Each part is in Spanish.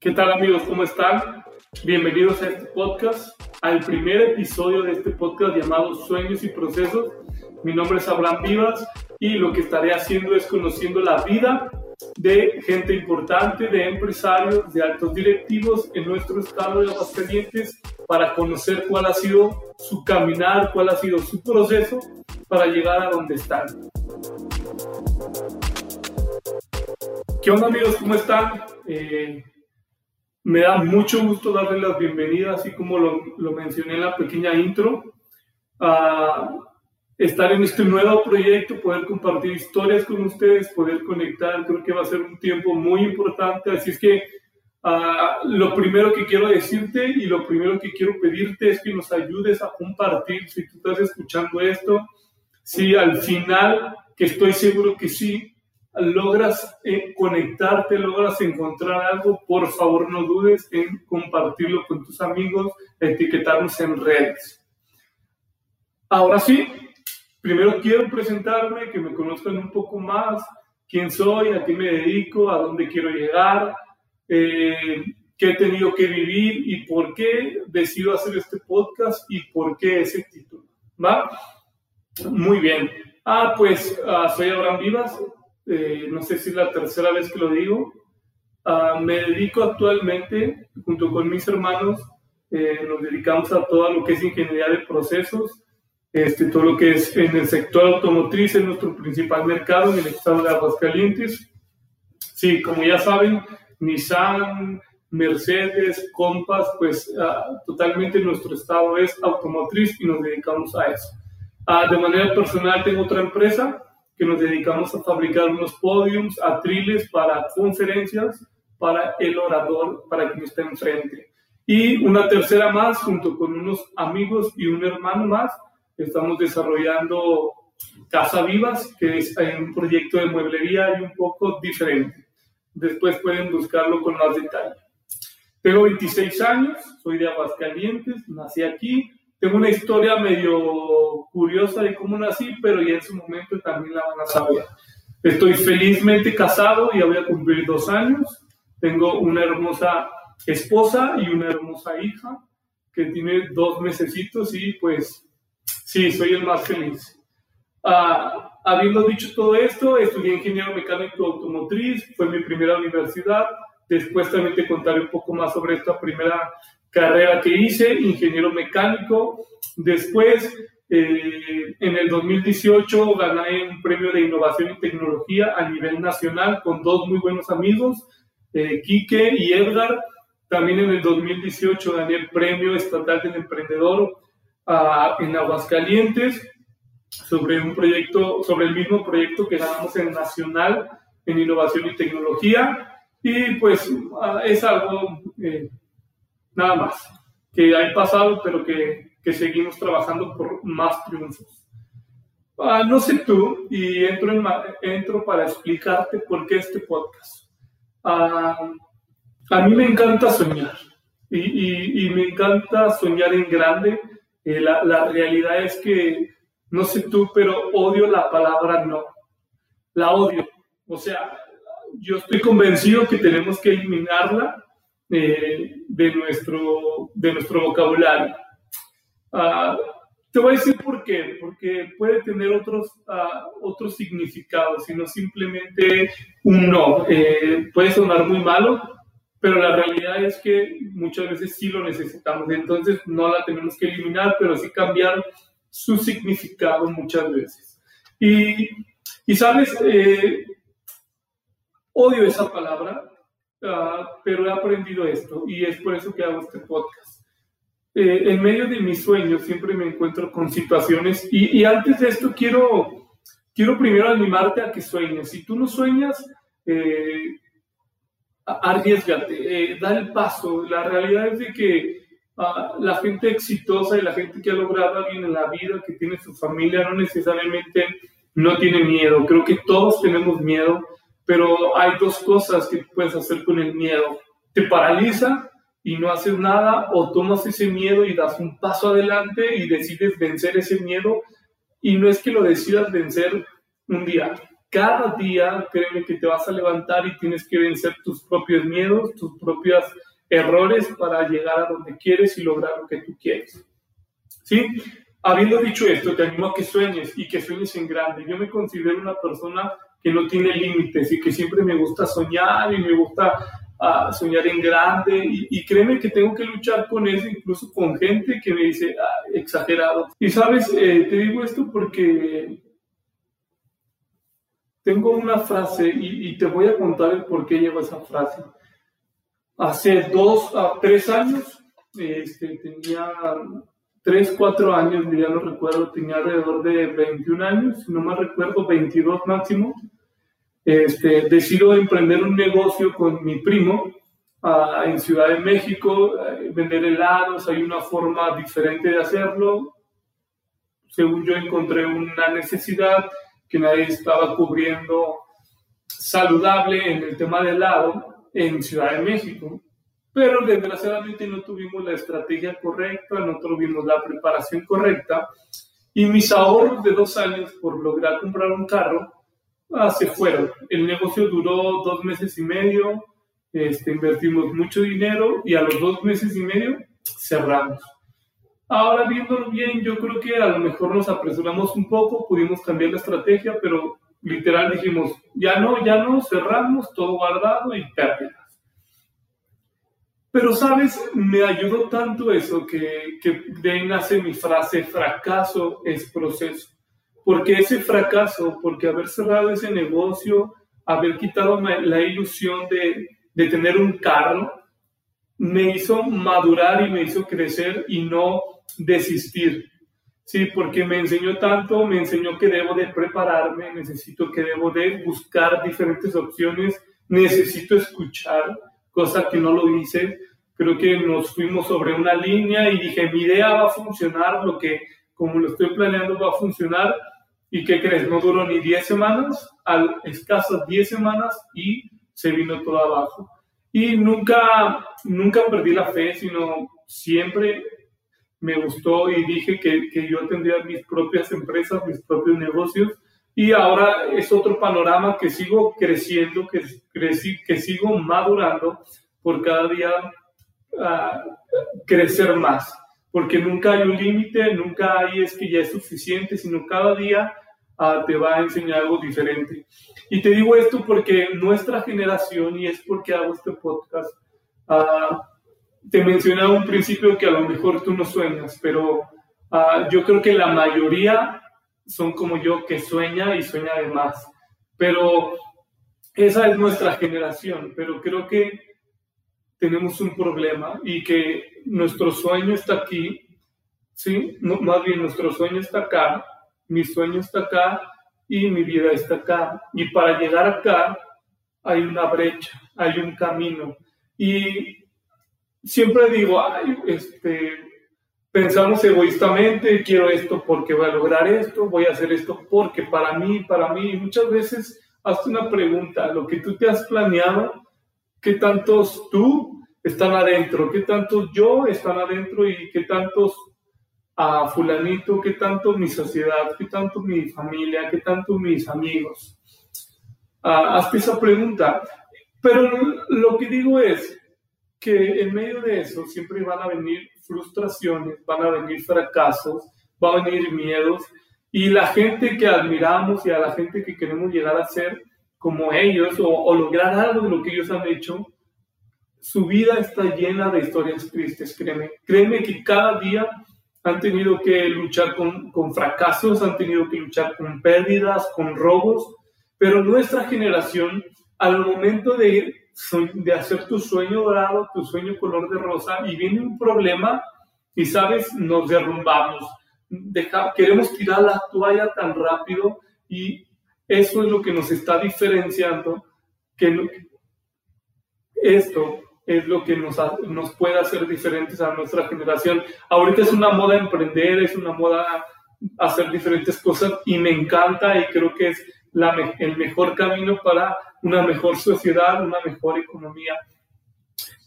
¿Qué tal amigos? ¿Cómo están? Bienvenidos a este podcast, al primer episodio de este podcast llamado Sueños y Procesos. Mi nombre es Abraham Vivas y lo que estaré haciendo es conociendo la vida de gente importante, de empresarios, de altos directivos en nuestro estado de Aguascalientes para conocer cuál ha sido su caminar, cuál ha sido su proceso para llegar a donde están. ¿Qué onda amigos? ¿Cómo están? Eh, me da mucho gusto darles las bienvenidas, así como lo, mencioné en la pequeña intro, a estar en este nuevo proyecto, poder compartir historias con ustedes, poder conectar, creo que va a ser un tiempo muy importante, así es que lo primero que quiero decirte y lo primero que quiero pedirte es que nos ayudes a compartir, si tú estás escuchando esto, si al final, que estoy seguro que sí, logras eh, conectarte, logras encontrar algo, por favor no dudes en compartirlo con tus amigos, etiquetarnos en redes. Ahora sí, primero quiero presentarme, que me conozcan un poco más, quién soy, a qué me dedico, a dónde quiero llegar, eh, qué he tenido que vivir y por qué decido hacer este podcast y por qué ese título. ¿Va? Muy bien. Ah, pues ah, soy Abraham Vivas, eh, no sé si es la tercera vez que lo digo. Ah, me dedico actualmente, junto con mis hermanos, eh, nos dedicamos a todo lo que es ingeniería de procesos, este, todo lo que es en el sector automotriz, es nuestro principal mercado en el estado de Aguascalientes. Sí, como ya saben, Nissan, Mercedes, Compass, pues ah, totalmente nuestro estado es automotriz y nos dedicamos a eso. Ah, de manera personal tengo otra empresa que nos dedicamos a fabricar unos podiums, atriles para conferencias, para el orador, para quien está enfrente. Y una tercera más, junto con unos amigos y un hermano más, estamos desarrollando Casa Vivas, que es un proyecto de mueblería y un poco diferente. Después pueden buscarlo con más detalle. Tengo 26 años, soy de Aguascalientes, nací aquí, tengo una historia medio curiosa de cómo nací, pero ya en su momento también la van a saber. Estoy felizmente casado, ya voy a cumplir dos años. Tengo una hermosa esposa y una hermosa hija que tiene dos mesecitos y pues sí, soy el más feliz. Ah, habiendo dicho todo esto, estudié ingeniero mecánico automotriz, fue mi primera universidad. Después también te contaré un poco más sobre esta primera carrera que hice, ingeniero mecánico. Después, eh, en el 2018, gané un premio de innovación y tecnología a nivel nacional con dos muy buenos amigos, eh, Quique y Edgar. También en el 2018 gané el premio estatal del emprendedor ah, en Aguascalientes sobre un proyecto, sobre el mismo proyecto que ganamos en Nacional en Innovación y Tecnología. Y pues ah, es algo eh, nada más, que hay pasado, pero que, seguimos trabajando por más triunfos. Ah, no sé tú, y entro, en, entro para explicarte por qué este podcast. Ah, a mí me encanta soñar, y, y, y me encanta soñar en grande. Eh, la, la realidad es que, no sé tú, pero odio la palabra no. La odio. O sea, yo estoy convencido que tenemos que eliminarla de, nuestro, de nuestro vocabulario. Ah, te voy a decir por qué, porque puede tener otros, uh, otros significados, sino simplemente un no. Eh, puede sonar muy malo, pero la realidad es que muchas veces sí lo necesitamos, entonces no la tenemos que eliminar, pero sí cambiar su significado muchas veces. Y, y sabes, eh, odio esa palabra, Ah, pero he aprendido esto y es por eso que hago este podcast. Eh, en medio de mis sueños siempre me encuentro con situaciones y, y, antes de esto quiero, quiero primero animarte a que sueñes. Si tú no sueñas, eh, arriesgate, eh, da el paso. La realidad es de que uh, la gente exitosa y la gente que ha logrado alguien en la vida, que tiene su familia, no necesariamente no tiene miedo. Creo que todos tenemos miedo pero hay dos cosas que puedes hacer con el miedo. Te paraliza y no haces nada o tomas ese miedo y das un paso adelante y decides vencer ese miedo y no es que lo decidas vencer un día, cada día, créeme que te vas a levantar y tienes que vencer tus propios miedos, tus propios errores para llegar a donde quieres y lograr lo que tú quieres. ¿Sí? Habiendo dicho esto, te animo a que sueñes y que sueñes en grande. Yo me considero una persona que no tiene límites y que siempre me gusta soñar y me gusta uh, soñar en grande y, créeme que tengo que luchar con eso, incluso con gente que me dice ah, exagerado. Y sabes, eh, te digo esto porque tengo una frase y, te voy a contar el por qué llevo esa frase. Hace dos a tres años, este, tenía tres, cuatro años, ya no recuerdo, tenía alrededor de 21 años, no me recuerdo, 22 máximo. Este, decido emprender un negocio con mi primo ah, en Ciudad de México, eh, vender helados, hay una forma diferente de hacerlo. Según yo encontré una necesidad, que nadie estaba cubriendo saludable en el tema del helado en Ciudad de México. Pero desgraciadamente no tuvimos la estrategia correcta, no tuvimos la preparación correcta y mis ahorros de dos años por lograr comprar un carro ah, se fueron. El negocio duró dos meses y medio, este, invertimos mucho dinero y a los dos meses y medio cerramos. Ahora viéndolo bien, yo creo que a lo mejor nos apresuramos un poco, pudimos cambiar la estrategia, pero literal dijimos, ya no, ya no, cerramos, todo guardado y pérdidas. Pero, ¿sabes? Me ayudó tanto eso que, que de ahí nace mi frase, fracaso es proceso. Porque ese fracaso, porque haber cerrado ese negocio, haber quitado la ilusión de, de tener un carro, me hizo madurar y me hizo crecer y no desistir. Sí, porque me enseñó tanto, me enseñó que debo de prepararme, necesito que debo de buscar diferentes opciones, necesito escuchar, cosa que no lo hice. Creo que nos fuimos sobre una línea y dije, mi idea va a funcionar, lo que como lo estoy planeando va a funcionar. ¿Y qué crees? No duró ni 10 semanas, al escasas 10 semanas y se vino todo abajo. Y nunca, nunca perdí la fe, sino siempre me gustó y dije que, que yo tendría mis propias empresas, mis propios negocios. Y ahora es otro panorama que sigo creciendo, que, crecí, que sigo madurando por cada día uh, crecer más. Porque nunca hay un límite, nunca hay es que ya es suficiente, sino cada día uh, te va a enseñar algo diferente. Y te digo esto porque nuestra generación, y es porque hago este podcast, uh, te mencionaba un principio que a lo mejor tú no sueñas, pero uh, yo creo que la mayoría son como yo que sueña y sueña de más. Pero esa es nuestra generación, pero creo que tenemos un problema y que nuestro sueño está aquí, ¿sí? No, más bien nuestro sueño está acá, mi sueño está acá y mi vida está acá. Y para llegar acá hay una brecha, hay un camino. Y siempre digo, ay, este, pensamos egoístamente, quiero esto porque voy a lograr esto, voy a hacer esto porque para mí, para mí, muchas veces hazte una pregunta, lo que tú te has planeado, ¿qué tantos tú están adentro? ¿Qué tantos yo están adentro y qué tantos a fulanito, qué tanto mi sociedad, qué tanto mi familia, qué tanto mis amigos? Ah, hazte esa pregunta. Pero lo que digo es, que en medio de eso siempre van a venir frustraciones, van a venir fracasos, van a venir miedos y la gente que admiramos y a la gente que queremos llegar a ser como ellos o, lograr algo de lo que ellos han hecho, su vida está llena de historias tristes, créeme. Créeme que cada día han tenido que luchar con, con fracasos, han tenido que luchar con pérdidas, con robos, pero nuestra generación, al momento de de hacer tu sueño dorado, tu sueño color de rosa, y viene un problema y, sabes, nos derrumbamos. Deja, queremos tirar la toalla tan rápido y eso es lo que nos está diferenciando, que esto es lo que nos, nos puede hacer diferentes a nuestra generación. Ahorita es una moda emprender, es una moda hacer diferentes cosas y me encanta y creo que es el mejor camino para una mejor sociedad, una mejor economía.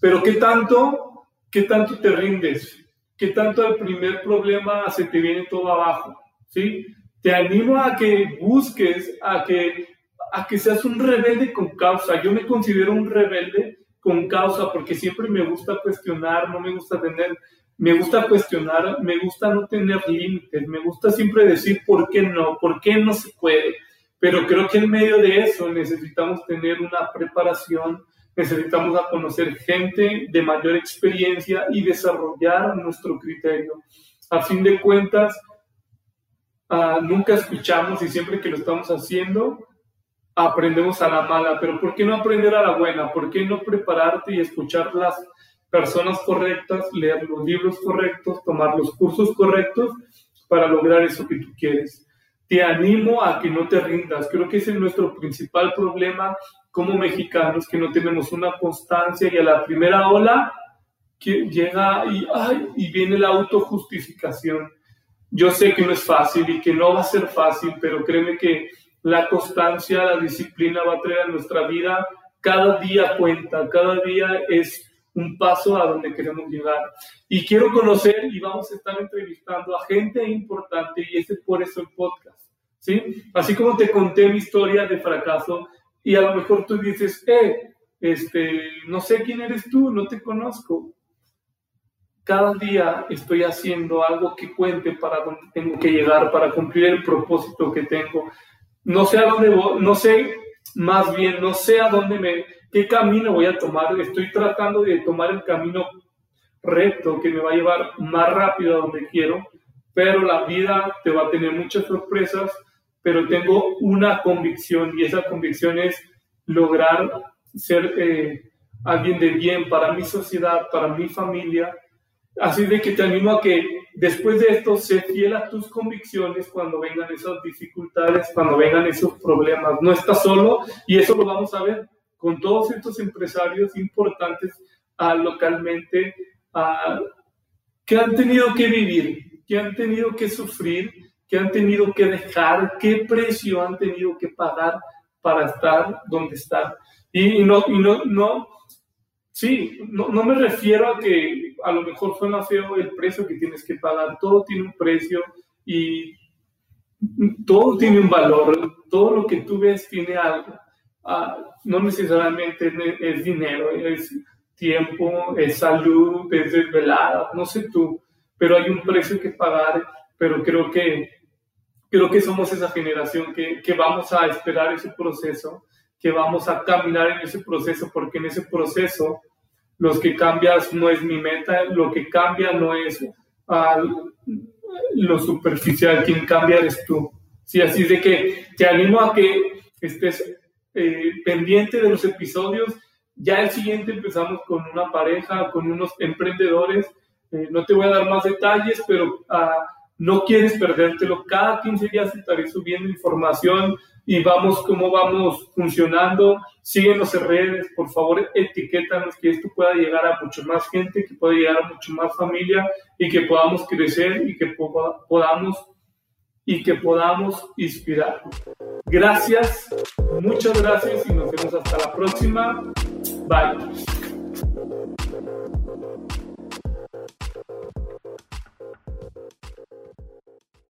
Pero ¿qué tanto, qué tanto te rindes? ¿Qué tanto el primer problema se te viene todo abajo? ¿Sí? Te animo a que busques, a que a que seas un rebelde con causa. Yo me considero un rebelde con causa porque siempre me gusta cuestionar, no me gusta tener, me gusta cuestionar, me gusta no tener límites, me gusta siempre decir por qué no, por qué no se puede. Pero creo que en medio de eso necesitamos tener una preparación, necesitamos a conocer gente de mayor experiencia y desarrollar nuestro criterio. A fin de cuentas, uh, nunca escuchamos y siempre que lo estamos haciendo, aprendemos a la mala, pero ¿por qué no aprender a la buena? ¿Por qué no prepararte y escuchar las personas correctas, leer los libros correctos, tomar los cursos correctos para lograr eso que tú quieres? Te animo a que no te rindas. Creo que ese es nuestro principal problema como mexicanos, que no tenemos una constancia y a la primera ola que llega y, y viene la autojustificación. Yo sé que no es fácil y que no va a ser fácil, pero créeme que la constancia, la disciplina va a traer a nuestra vida. Cada día cuenta, cada día es un paso a donde queremos llegar. Y quiero conocer y vamos a estar entrevistando a gente importante y ese es por eso el podcast. ¿sí? Así como te conté mi historia de fracaso y a lo mejor tú dices, eh, este, no sé quién eres tú, no te conozco. Cada día estoy haciendo algo que cuente para dónde tengo que llegar, para cumplir el propósito que tengo. No sé a dónde voy, no sé, más bien, no sé a dónde me, qué camino voy a tomar. Estoy tratando de tomar el camino recto que me va a llevar más rápido a donde quiero, pero la vida te va a tener muchas sorpresas, pero tengo una convicción y esa convicción es lograr ser eh, alguien de bien para mi sociedad, para mi familia Así de que te animo a que después de esto sé fiel a tus convicciones cuando vengan esas dificultades, cuando vengan esos problemas. No estás solo y eso lo vamos a ver con todos estos empresarios importantes ah, localmente ah, que han tenido que vivir, que han tenido que sufrir, que han tenido que dejar, qué precio han tenido que pagar para estar donde están. Y, no, no, no, sí, no me refiero a que a lo mejor suena feo el precio que tienes que pagar. Todo tiene un precio y todo tiene un valor. Todo lo que tú ves tiene algo. Ah, no necesariamente es, dinero, es tiempo, es salud, es desvelada, no sé tú, pero hay un precio que pagar, pero creo que, creo que somos esa generación que, que vamos a esperar ese proceso, que vamos a caminar en ese proceso, porque en ese proceso los que cambias no es mi meta, lo que cambia no es lo superficial, quien cambia eres tú. Sí, así de que te animo a que estés eh, pendiente de los episodios. Ya el siguiente empezamos con una pareja, con unos emprendedores. Eh, no te voy a dar más detalles, pero uh, no quieres perdértelo. Cada 15 días estaré subiendo información y vamos cómo vamos funcionando. Síguenos en redes, por favor, etiquétanos que esto pueda llegar a mucho más gente, que pueda llegar a mucho más familia y que podamos crecer y que podamos y que podamos inspirar. Gracias, muchas gracias y nos vemos hasta la próxima. Bye.